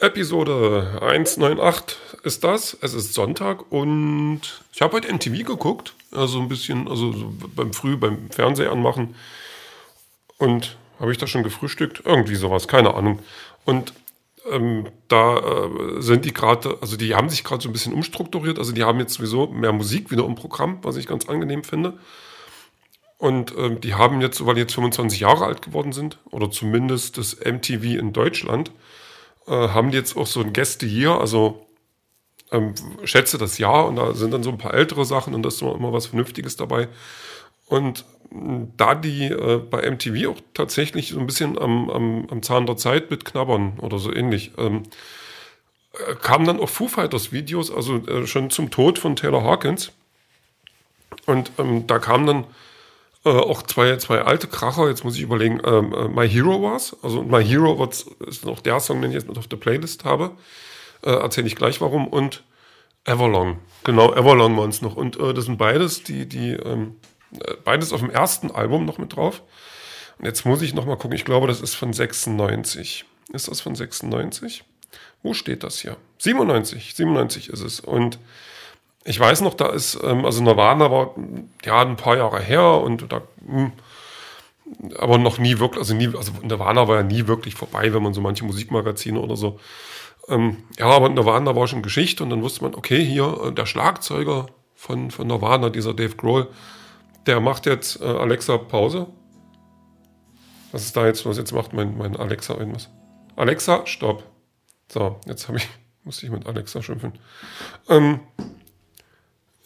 Episode 198 ist das. Es ist Sonntag und ich habe heute MTV geguckt. Also ein bisschen, also so beim Früh, beim Fernseher anmachen. Und habe ich da schon gefrühstückt? Irgendwie sowas, keine Ahnung. Und ähm, da äh, sind die gerade, also die haben sich gerade so ein bisschen umstrukturiert. Also die haben jetzt sowieso mehr Musik wieder im Programm, was ich ganz angenehm finde. Und ähm, die haben jetzt, weil die jetzt 25 Jahre alt geworden sind, oder zumindest das MTV in Deutschland, äh, haben die jetzt auch so ein Gäste hier, also ähm, schätze das Jahr und da sind dann so ein paar ältere Sachen und da ist immer, was Vernünftiges dabei. Und da die äh, bei MTV auch tatsächlich so ein bisschen am, am, am Zahn der Zeit mit knabbern oder so ähnlich, ähm, äh, kamen dann auch Foo Fighters Videos, also äh, schon zum Tod von Taylor Hawkins. Und ähm, da kamen dann äh, auch zwei, zwei alte Kracher, jetzt muss ich überlegen, ähm, äh, My Hero war's. Also My Hero was, ist noch der Song, den ich jetzt mit auf der Playlist habe. Äh, Erzähle ich gleich warum. Und Everlong. Genau, Everlong waren es noch. Und äh, das sind beides, die, die, ähm, äh, beides auf dem ersten Album noch mit drauf. Und jetzt muss ich noch mal gucken, ich glaube, das ist von 96. Ist das von 96? Wo steht das hier? 97, 97 ist es. Und ich weiß noch, da ist, ähm, also Nirvana war ja ein paar Jahre her und da, mh, hm, aber noch nie wirklich, also nie, also Nirvana war ja nie wirklich vorbei, wenn man so manche Musikmagazine oder so. Ähm, ja, aber Nirvana war schon Geschichte und dann wusste man, okay, hier äh, der Schlagzeuger von, von Nirvana, dieser Dave Grohl, der macht jetzt äh, Alexa Pause. Was ist da jetzt los? Jetzt macht mein, mein Alexa irgendwas. Alexa, stopp. So, jetzt habe ich, muss ich mit Alexa schimpfen. Ähm,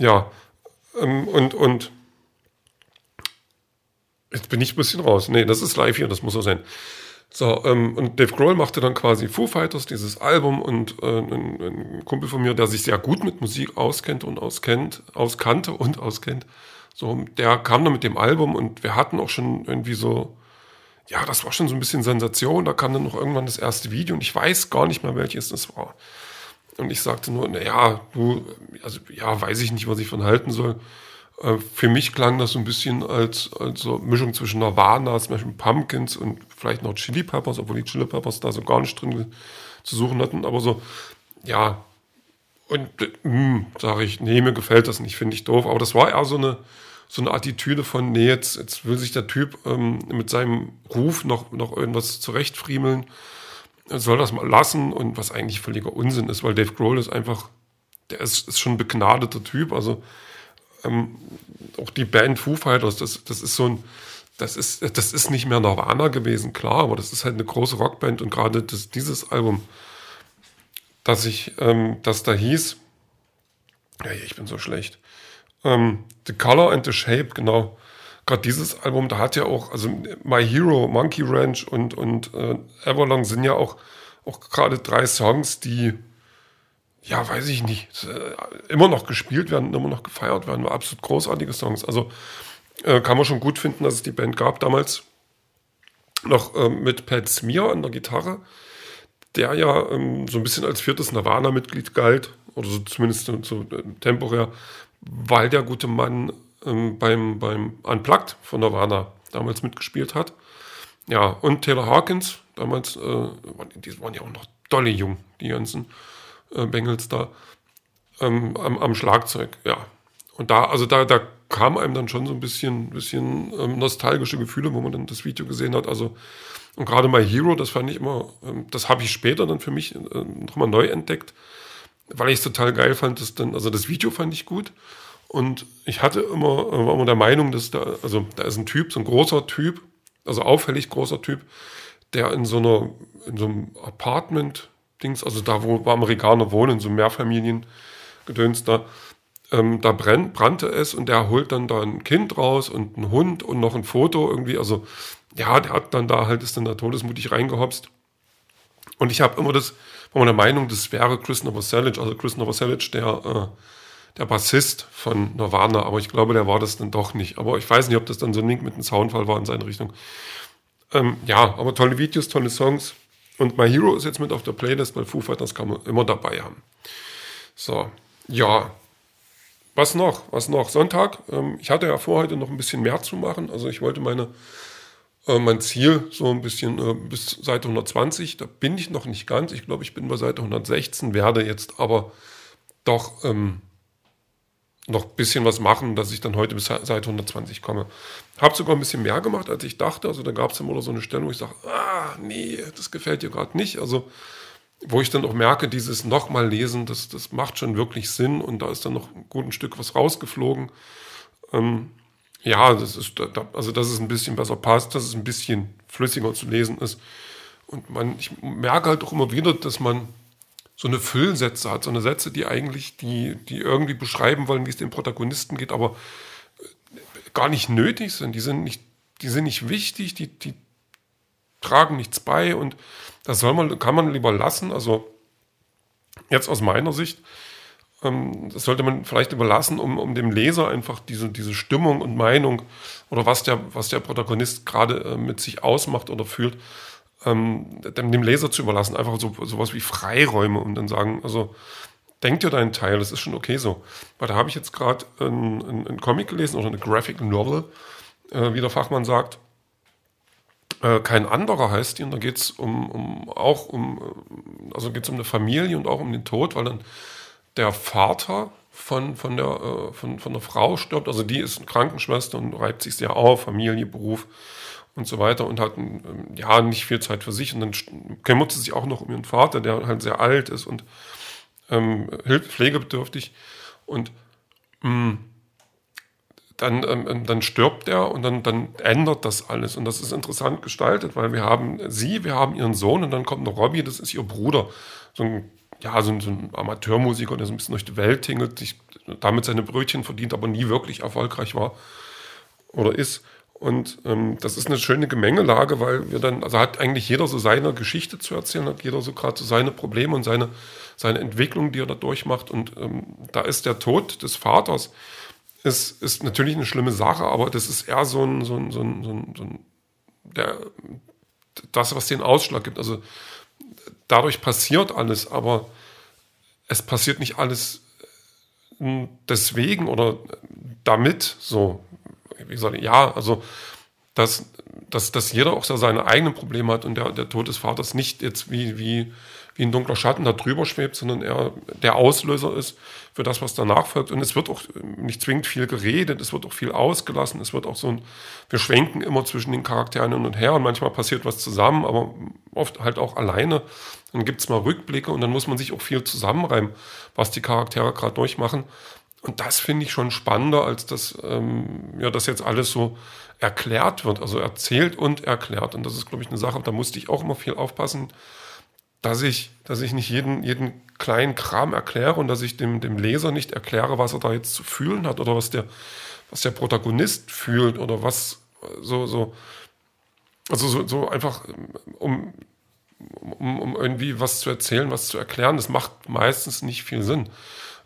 ja, ähm, und, und jetzt bin ich ein bisschen raus. Nee, das ist live hier, das muss so sein. So, ähm, und Dave Grohl machte dann quasi Foo Fighters, dieses Album, und äh, ein, ein, Kumpel von mir, der sich sehr gut mit Musik auskennt und auskennt, auskannte und auskennt, so, der kam dann mit dem Album und wir hatten auch schon irgendwie so, ja, das war schon so ein bisschen Sensation. Da kam dann noch irgendwann das erste Video und ich weiß gar nicht mehr, welches das war. Und ich sagte nur, naja, du, also ja, weiß ich nicht, was ich von halten soll. Äh, für mich klang das so ein bisschen als, als so Mischung zwischen Nirvana, zum Beispiel Pumpkins und vielleicht noch Chili Peppers, obwohl die Chili Peppers da so gar nicht drin zu suchen hatten. Aber so, ja, und hm, sage ich, nee, mir gefällt das nicht, finde ich doof. Aber das war eher so eine, so eine Attitüde von, nee, jetzt, jetzt will sich der Typ ähm, mit seinem Ruf noch, noch irgendwas zurechtfriemeln soll das mal lassen und was eigentlich völliger Unsinn ist, weil Dave Grohl ist einfach, der ist, ist schon ein begnadeter Typ, also ähm, auch die Band Foo Fighters, das, das ist so ein, das ist, das ist nicht mehr Nirvana gewesen, klar, aber das ist halt eine große Rockband und gerade das, dieses Album, das ich, ähm, das da hieß, ja, ich bin so schlecht, ähm, The Color and the Shape, genau, gerade dieses Album, da hat ja auch, also My Hero, Monkey Ranch und, und äh, Everlong sind ja auch, auch gerade drei Songs, die, ja, weiß ich nicht, äh, immer noch gespielt werden, immer noch gefeiert werden, absolut großartige Songs. Also äh, kann man schon gut finden, dass es die Band gab damals. Noch äh, mit Pat Smear an der Gitarre, der ja ähm, so ein bisschen als viertes Nirvana-Mitglied galt, oder so zumindest so, so äh, temporär, weil der gute Mann ähm, beim, beim Unplugged von Nirvana damals mitgespielt hat. Ja, und Taylor Hawkins, damals, äh, die waren ja auch noch dolle jung, die ganzen äh, Bengals da, ähm, am, am, Schlagzeug, ja. Und da, also da, da kam einem dann schon so ein bisschen, bisschen ähm, nostalgische Gefühle, wo man dann das Video gesehen hat. Also, und gerade My Hero, das fand ich immer, ähm, das habe ich später dann für mich äh, nochmal neu entdeckt, weil ich es total geil fand, dass dann, also das Video fand ich gut. Und ich hatte immer, war immer der Meinung, dass da, also da ist ein Typ, so ein großer Typ, also auffällig großer Typ, der in so einer, in so einem Apartment-Dings, also da, wo, Amerikaner wohnen, so Mehrfamilien-Gedöns da, ähm, da brennt, brannte es und der holt dann da ein Kind raus und einen Hund und noch ein Foto irgendwie, also ja, der hat dann da halt, ist dann da todesmutig reingehopst. Und ich habe immer das, war der Meinung, das wäre Chris Novoselic, also Chris Novoselic, der äh, der Bassist von Nirvana, aber ich glaube, der war das dann doch nicht. Aber ich weiß nicht, ob das dann so ein Link mit einem Soundfall war in seine Richtung. Ähm, ja, aber tolle Videos, tolle Songs. Und My Hero ist jetzt mit auf der Playlist, weil Foo Fighters kann man immer dabei haben. So, ja. Was noch? Was noch? Sonntag. Ähm, ich hatte ja vor, heute noch ein bisschen mehr zu machen. Also ich wollte meine Äh, mein Ziel so ein bisschen äh, bis Seite 120, da bin ich noch nicht ganz. Ich glaube, ich bin bei Seite 116, werde jetzt aber doch ähm, noch ein bisschen was machen, dass ich dann heute bis Seite 120 komme. Habe sogar ein bisschen mehr gemacht, als ich dachte. Also da gab es immer so eine Stelle, wo ich sage, ah, nee, das gefällt dir gerade nicht. Also wo ich dann auch merke, dieses nochmal lesen, das, das macht schon wirklich Sinn und da ist dann noch ein gutes Stück was rausgeflogen. Ähm, ja, das ist, also dass es ein bisschen besser passt, dass es ein bisschen flüssiger zu lesen ist. Und man, ich merke halt auch immer wieder, dass man so eine Füllsätze hat, so eine Sätze, die eigentlich, die, die irgendwie beschreiben wollen, wie es dem Protagonisten geht, aber gar nicht nötig sind. Die sind nicht, die sind nicht wichtig, die, die tragen nichts bei und das soll man, kann man lieber lassen. Also jetzt aus meiner Sicht, ähm, das sollte man vielleicht überlassen, um, um dem Leser einfach diese, diese Stimmung und Meinung oder was der, was der Protagonist gerade äh, mit sich ausmacht oder fühlt, ähm, dem, Leser zu überlassen. Einfach so sowas wie Freiräume und dann sagen, also denk dir deinen Teil, das ist schon okay so. Weil da habe ich jetzt gerade einen, einen, Comic gelesen oder eine Graphic Novel, äh, wie der Fachmann sagt. Äh, kein anderer heißt die, und da geht es um, um, auch um, also geht um eine Familie und auch um den Tod, weil dann der Vater von, von, der, äh, von, von der Frau stirbt. Also die ist eine Krankenschwester und reibt sich sehr auf, Familie, Beruf und so weiter und hat ähm, ja nicht viel Zeit für sich. Und dann kümmert sie sich auch noch um ihren Vater, der halt sehr alt ist und ähm, pflegebedürftig. Und mh, mm, dann, ähm, ähm, dann stirbt er und dann, dann ändert das alles. Und das ist interessant gestaltet, weil wir haben sie, wir haben ihren Sohn und dann kommt noch Robbie, das ist ihr Bruder. So ein ja, so ein, so ein Amateurmusiker, der so ein bisschen durch die Welt tingelt, sich damit seine Brötchen verdient, aber nie wirklich erfolgreich war oder ist. Und ähm, das ist eine schöne Gemengelage, weil wir dann, also hat eigentlich jeder so seine Geschichte zu erzählen, hat jeder so gerade so seine Probleme und seine, seine Entwicklung, die er da durchmacht. Und ähm, da ist der Tod des Vaters, ist, ist natürlich eine schlimme Sache, aber das ist eher so ein, so ein, so ein, so ein, so ein der, das, was den Ausschlag gibt. Also dadurch passiert alles, aber es passiert nicht alles hm, deswegen oder damit so. Wie gesagt, ja, also dass, dass, dass jeder auch seine eigenen Probleme hat und der, der Tod des Vaters nicht jetzt wie, wie wie ein dunkler Schatten da drüber schwebt, sondern er der Auslöser ist für das, was danach folgt. Und es wird auch nicht zwingend viel geredet, es wird auch viel ausgelassen, es wird auch so ein, wir schwenken immer zwischen den Charakteren hin und her und manchmal passiert was zusammen, aber oft halt auch alleine. Dann gibt es mal Rückblicke und dann muss man sich auch viel zusammenreimen, was die Charaktere gerade durchmachen. Und das finde ich schon spannender, als dass ähm, ja, das jetzt alles so erklärt wird, also erzählt und erklärt. Und das ist, glaube ich, eine Sache, da musste ich auch immer viel aufpassen, dass ich, dass ich nicht jeden, jeden kleinen Kram erkläre und dass ich dem, dem Leser nicht erkläre, was er da jetzt zu fühlen hat oder was der, was der Protagonist fühlt oder was so, so, also so, so einfach, um, um, um irgendwie was zu erzählen, was zu erklären, das macht meistens nicht viel Sinn.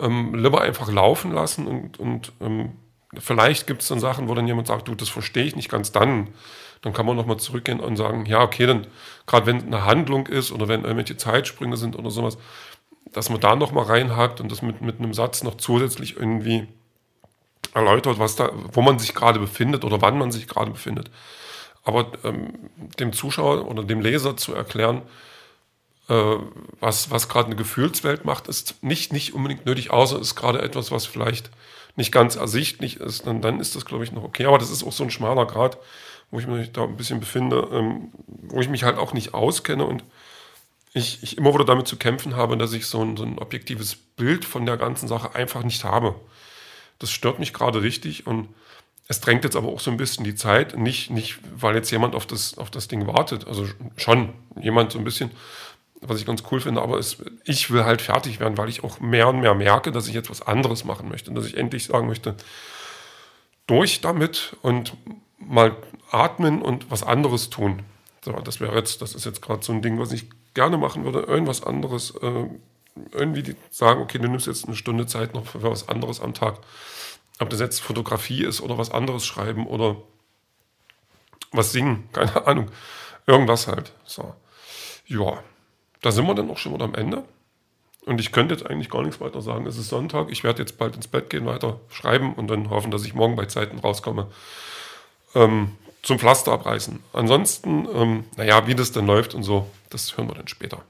Ähm, lieber einfach laufen lassen und, und ähm, vielleicht gibt es dann Sachen, wo dann jemand sagt, du, das verstehe ich nicht ganz, dann dann kann man nochmal zurückgehen und sagen, ja, okay, dann gerade wenn eine Handlung ist oder wenn irgendwelche Zeitsprünge sind oder sowas, dass man da nochmal reinhakt und das mit, mit einem Satz noch zusätzlich irgendwie erläutert, was da, wo man sich gerade befindet oder wann man sich gerade befindet. Aber ähm, dem Zuschauer oder dem Leser zu erklären, was, was gerade eine Gefühlswelt macht, ist nicht, nicht unbedingt nötig, außer ist gerade etwas, was vielleicht nicht ganz ersichtlich ist, dann, dann ist das, glaube ich, noch okay. Aber das ist auch so ein schmaler Grad, wo ich mich da ein bisschen befinde, ähm, wo ich mich halt auch nicht auskenne und ich, ich immer wieder damit zu kämpfen habe, dass ich so ein, so ein objektives Bild von der ganzen Sache einfach nicht habe. Das stört mich gerade richtig und es drängt jetzt aber auch so ein bisschen die Zeit, nicht, nicht weil jetzt jemand auf das, auf das Ding wartet, also schon jemand so ein bisschen, was ich ganz cool finde, aber es, ich will halt fertig werden, weil ich auch mehr und mehr merke, dass ich jetzt was anderes machen möchte, dass ich endlich sagen möchte, durch damit und mal atmen und was anderes tun. So, das wäre jetzt, das ist jetzt gerade so ein Ding, was ich gerne machen würde, irgendwas anderes, äh, irgendwie sagen, okay, du nimmst jetzt eine Stunde Zeit noch für was anderes am Tag. Ob das jetzt Fotografie ist oder was anderes schreiben oder was singen, keine Ahnung. Irgendwas halt. So. Ja, da sind wir dann auch schon wieder am Ende. Und ich könnte jetzt eigentlich gar nichts weiter sagen. Es ist Sonntag. Ich werde jetzt bald ins Bett gehen, weiter schreiben und dann hoffen, dass ich morgen bei Zeiten rauskomme. Ähm, zum Pflaster abreißen. Ansonsten, ähm, naja, wie das dann läuft und so, das hören wir dann später.